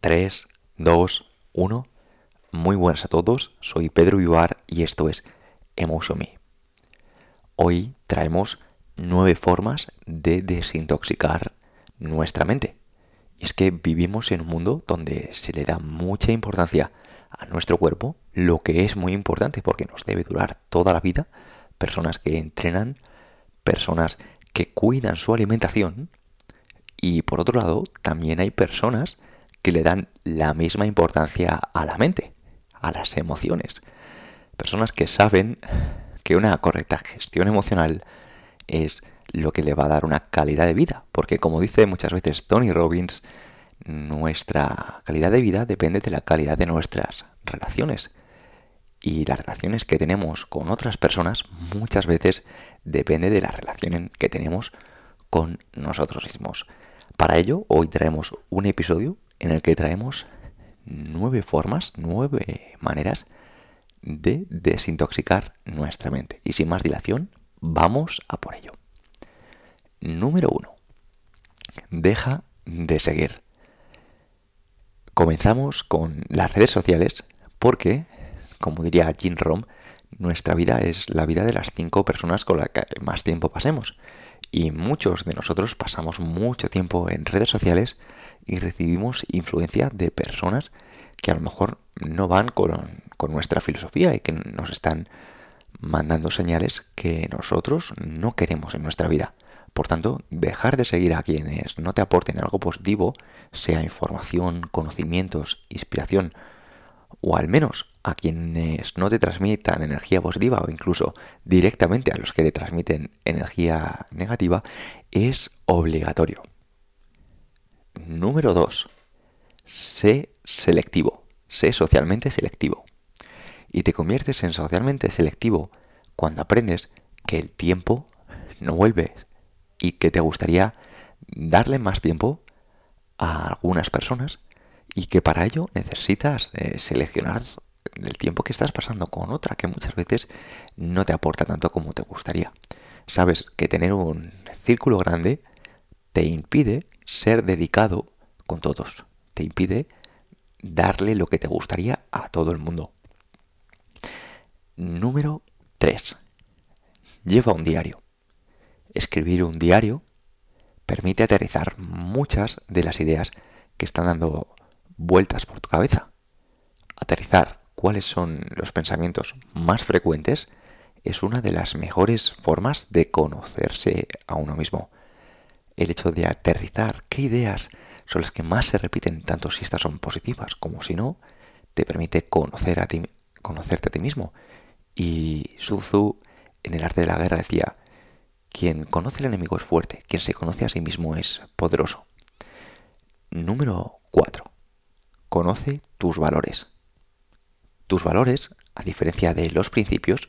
3, 2, 1. Muy buenas a todos, soy Pedro Vivar y esto es Emotion. Hoy traemos nueve formas de desintoxicar nuestra mente. Y es que vivimos en un mundo donde se le da mucha importancia a nuestro cuerpo, lo que es muy importante porque nos debe durar toda la vida. Personas que entrenan, personas que cuidan su alimentación. Y por otro lado, también hay personas que le dan la misma importancia a la mente, a las emociones. Personas que saben que una correcta gestión emocional es lo que le va a dar una calidad de vida. Porque como dice muchas veces Tony Robbins, nuestra calidad de vida depende de la calidad de nuestras relaciones. Y las relaciones que tenemos con otras personas muchas veces depende de la relación que tenemos con nosotros mismos. Para ello, hoy traemos un episodio en el que traemos nueve formas, nueve maneras de desintoxicar nuestra mente. Y sin más dilación, vamos a por ello. Número uno. Deja de seguir. Comenzamos con las redes sociales porque, como diría Jim Rom, nuestra vida es la vida de las cinco personas con las que más tiempo pasemos. Y muchos de nosotros pasamos mucho tiempo en redes sociales y recibimos influencia de personas que a lo mejor no van con, con nuestra filosofía y que nos están mandando señales que nosotros no queremos en nuestra vida. Por tanto, dejar de seguir a quienes no te aporten algo positivo, sea información, conocimientos, inspiración, o al menos a quienes no te transmitan energía positiva o incluso directamente a los que te transmiten energía negativa, es obligatorio. Número 2. Sé selectivo. Sé socialmente selectivo. Y te conviertes en socialmente selectivo cuando aprendes que el tiempo no vuelve y que te gustaría darle más tiempo a algunas personas y que para ello necesitas eh, seleccionar el tiempo que estás pasando con otra que muchas veces no te aporta tanto como te gustaría. Sabes que tener un círculo grande te impide ser dedicado con todos. Te impide darle lo que te gustaría a todo el mundo. Número 3. Lleva un diario. Escribir un diario permite aterrizar muchas de las ideas que están dando vueltas por tu cabeza. Aterrizar cuáles son los pensamientos más frecuentes es una de las mejores formas de conocerse a uno mismo el hecho de aterrizar qué ideas son las que más se repiten, tanto si estas son positivas como si no, te permite conocer a ti, conocerte a ti mismo. Y Sun Tzu, en el arte de la guerra, decía, quien conoce al enemigo es fuerte, quien se conoce a sí mismo es poderoso. Número 4. Conoce tus valores. Tus valores, a diferencia de los principios,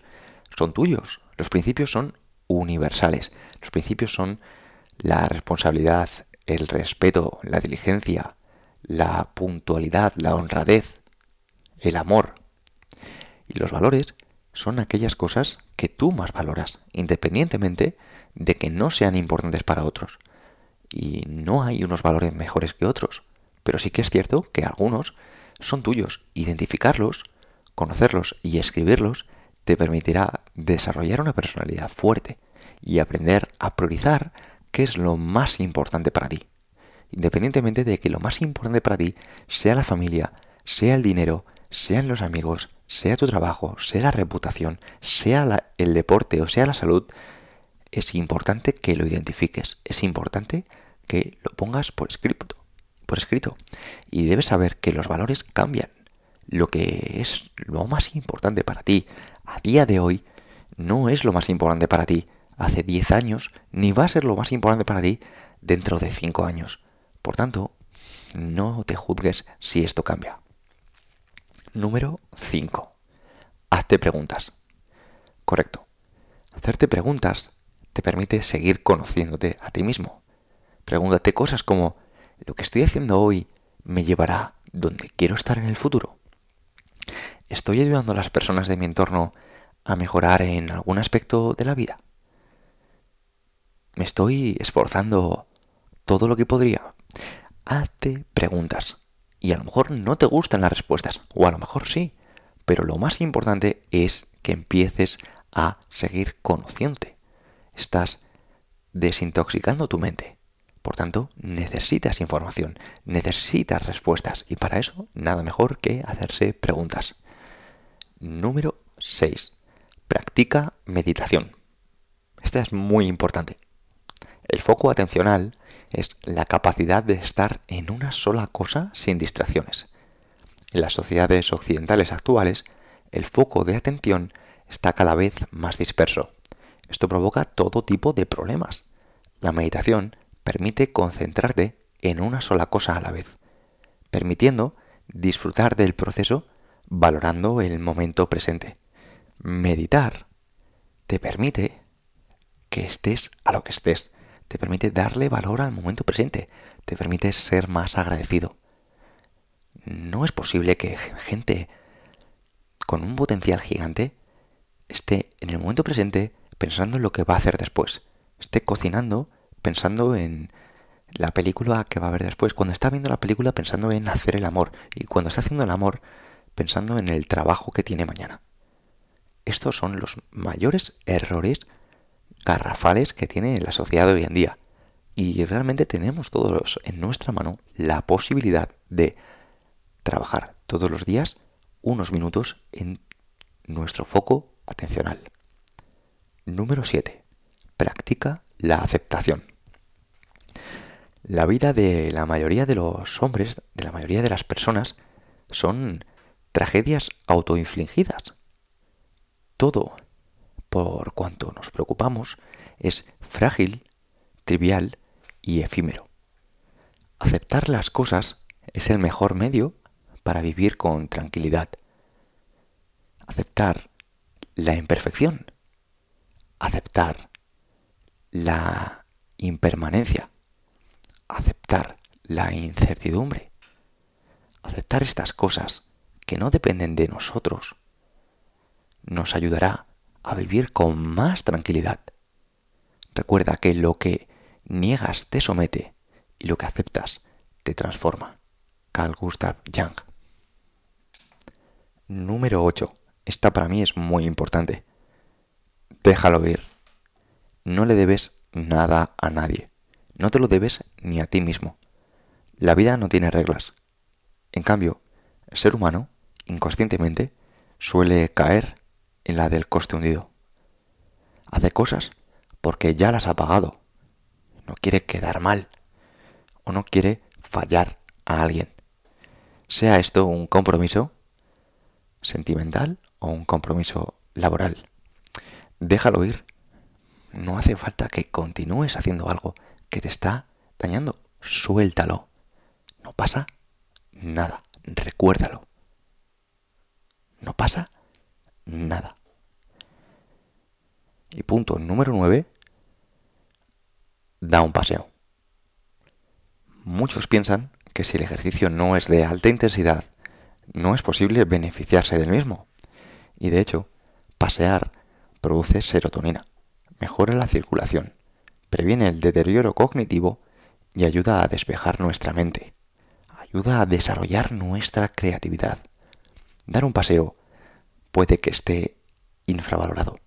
son tuyos. Los principios son universales. Los principios son la responsabilidad, el respeto, la diligencia, la puntualidad, la honradez, el amor. Y los valores son aquellas cosas que tú más valoras, independientemente de que no sean importantes para otros. Y no hay unos valores mejores que otros, pero sí que es cierto que algunos son tuyos. Identificarlos, conocerlos y escribirlos te permitirá desarrollar una personalidad fuerte y aprender a priorizar qué es lo más importante para ti. Independientemente de que lo más importante para ti sea la familia, sea el dinero, sean los amigos, sea tu trabajo, sea la reputación, sea el deporte o sea la salud, es importante que lo identifiques, es importante que lo pongas por escrito, por escrito. Y debes saber que los valores cambian. Lo que es lo más importante para ti a día de hoy no es lo más importante para ti hace 10 años, ni va a ser lo más importante para ti dentro de 5 años. Por tanto, no te juzgues si esto cambia. Número 5. Hazte preguntas. Correcto. Hacerte preguntas te permite seguir conociéndote a ti mismo. Pregúntate cosas como, ¿lo que estoy haciendo hoy me llevará donde quiero estar en el futuro? ¿Estoy ayudando a las personas de mi entorno a mejorar en algún aspecto de la vida? ¿Me estoy esforzando todo lo que podría? Hazte preguntas. y a lo mejor no te gustan las respuestas, o a lo mejor sí, pero lo más importante es que empieces a seguir conociéndote. Estás desintoxicando tu mente. Por tanto, necesitas información, necesitas respuestas y para eso nada mejor que hacerse preguntas. Número 6. Practica meditación. Esta es muy importante. El foco atencional es la capacidad de estar en una sola cosa sin distracciones. En las sociedades occidentales actuales, el foco de atención está cada vez más disperso. Esto provoca todo tipo de problemas. La meditación permite concentrarte en una sola cosa a la vez, permitiendo disfrutar del proceso valorando el momento presente. Meditar te permite que estés a lo que estés, te permite darle valor al momento presente, te permite ser más agradecido. No es posible que gente con un potencial gigante esté en el momento presente pensando en lo que va a hacer después, esté cocinando pensando en la película que va a ver después, cuando está viendo la película pensando en hacer el amor y cuando está haciendo el amor pensando en el trabajo que tiene mañana. Estos son los mayores errores garrafales que tiene la sociedad hoy en día. Y realmente tenemos todos en nuestra mano la posibilidad de trabajar todos los días unos minutos en nuestro foco atencional. Número 7. Practica la aceptación. La vida de la mayoría de los hombres, de la mayoría de las personas, son tragedias autoinfligidas. Todo, por cuanto nos preocupamos, es frágil, trivial y efímero. Aceptar las cosas es el mejor medio para vivir con tranquilidad. Aceptar la imperfección. Aceptar la impermanencia. Aceptar la incertidumbre. Aceptar estas cosas que no dependen de nosotros nos ayudará a vivir con más tranquilidad. Recuerda que lo que niegas te somete y lo que aceptas te transforma. Carl Gustav Jung. Número 8. Esta para mí es muy importante. Déjalo ir. No le debes nada a nadie. No te lo debes ni a ti mismo. La vida no tiene reglas. En cambio, el ser humano, inconscientemente, suele caer en la del coste hundido. Hace cosas porque ya las ha pagado. No quiere quedar mal. O no quiere fallar a alguien. Sea esto un compromiso sentimental o un compromiso laboral. Déjalo ir. No hace falta que continúes haciendo algo que te está dañando. Suéltalo. No pasa nada. Recuérdalo. No pasa nada. Y punto número 9. Da un paseo. Muchos piensan que si el ejercicio no es de alta intensidad, no es posible beneficiarse del mismo. Y de hecho, pasear produce serotonina, mejora la circulación, previene el deterioro cognitivo y ayuda a despejar nuestra mente, ayuda a desarrollar nuestra creatividad. Dar un paseo puede que esté infravalorado.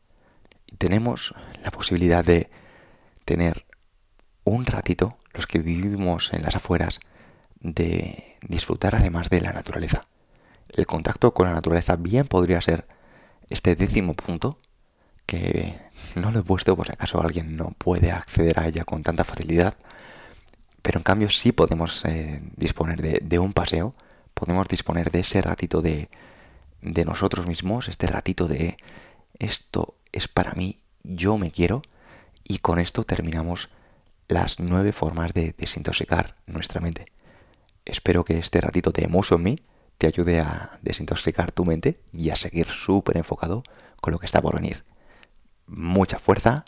Y tenemos la posibilidad de tener un ratito, los que vivimos en las afueras, de disfrutar además de la naturaleza. El contacto con la naturaleza bien podría ser este décimo punto, que no lo he puesto por si acaso alguien no puede acceder a ella con tanta facilidad, pero en cambio sí podemos eh, disponer de, un paseo, podemos disponer de ese ratito de, de nosotros mismos, este ratito de esto es para mí, yo me quiero, y con esto terminamos las nueve formas de desintoxicar nuestra mente. Espero que este ratito de Emotion en te ayude a desintoxicar tu mente y a seguir súper enfocado con lo que está por venir. Mucha fuerza,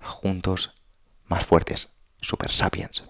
juntos más fuertes, super sapiens.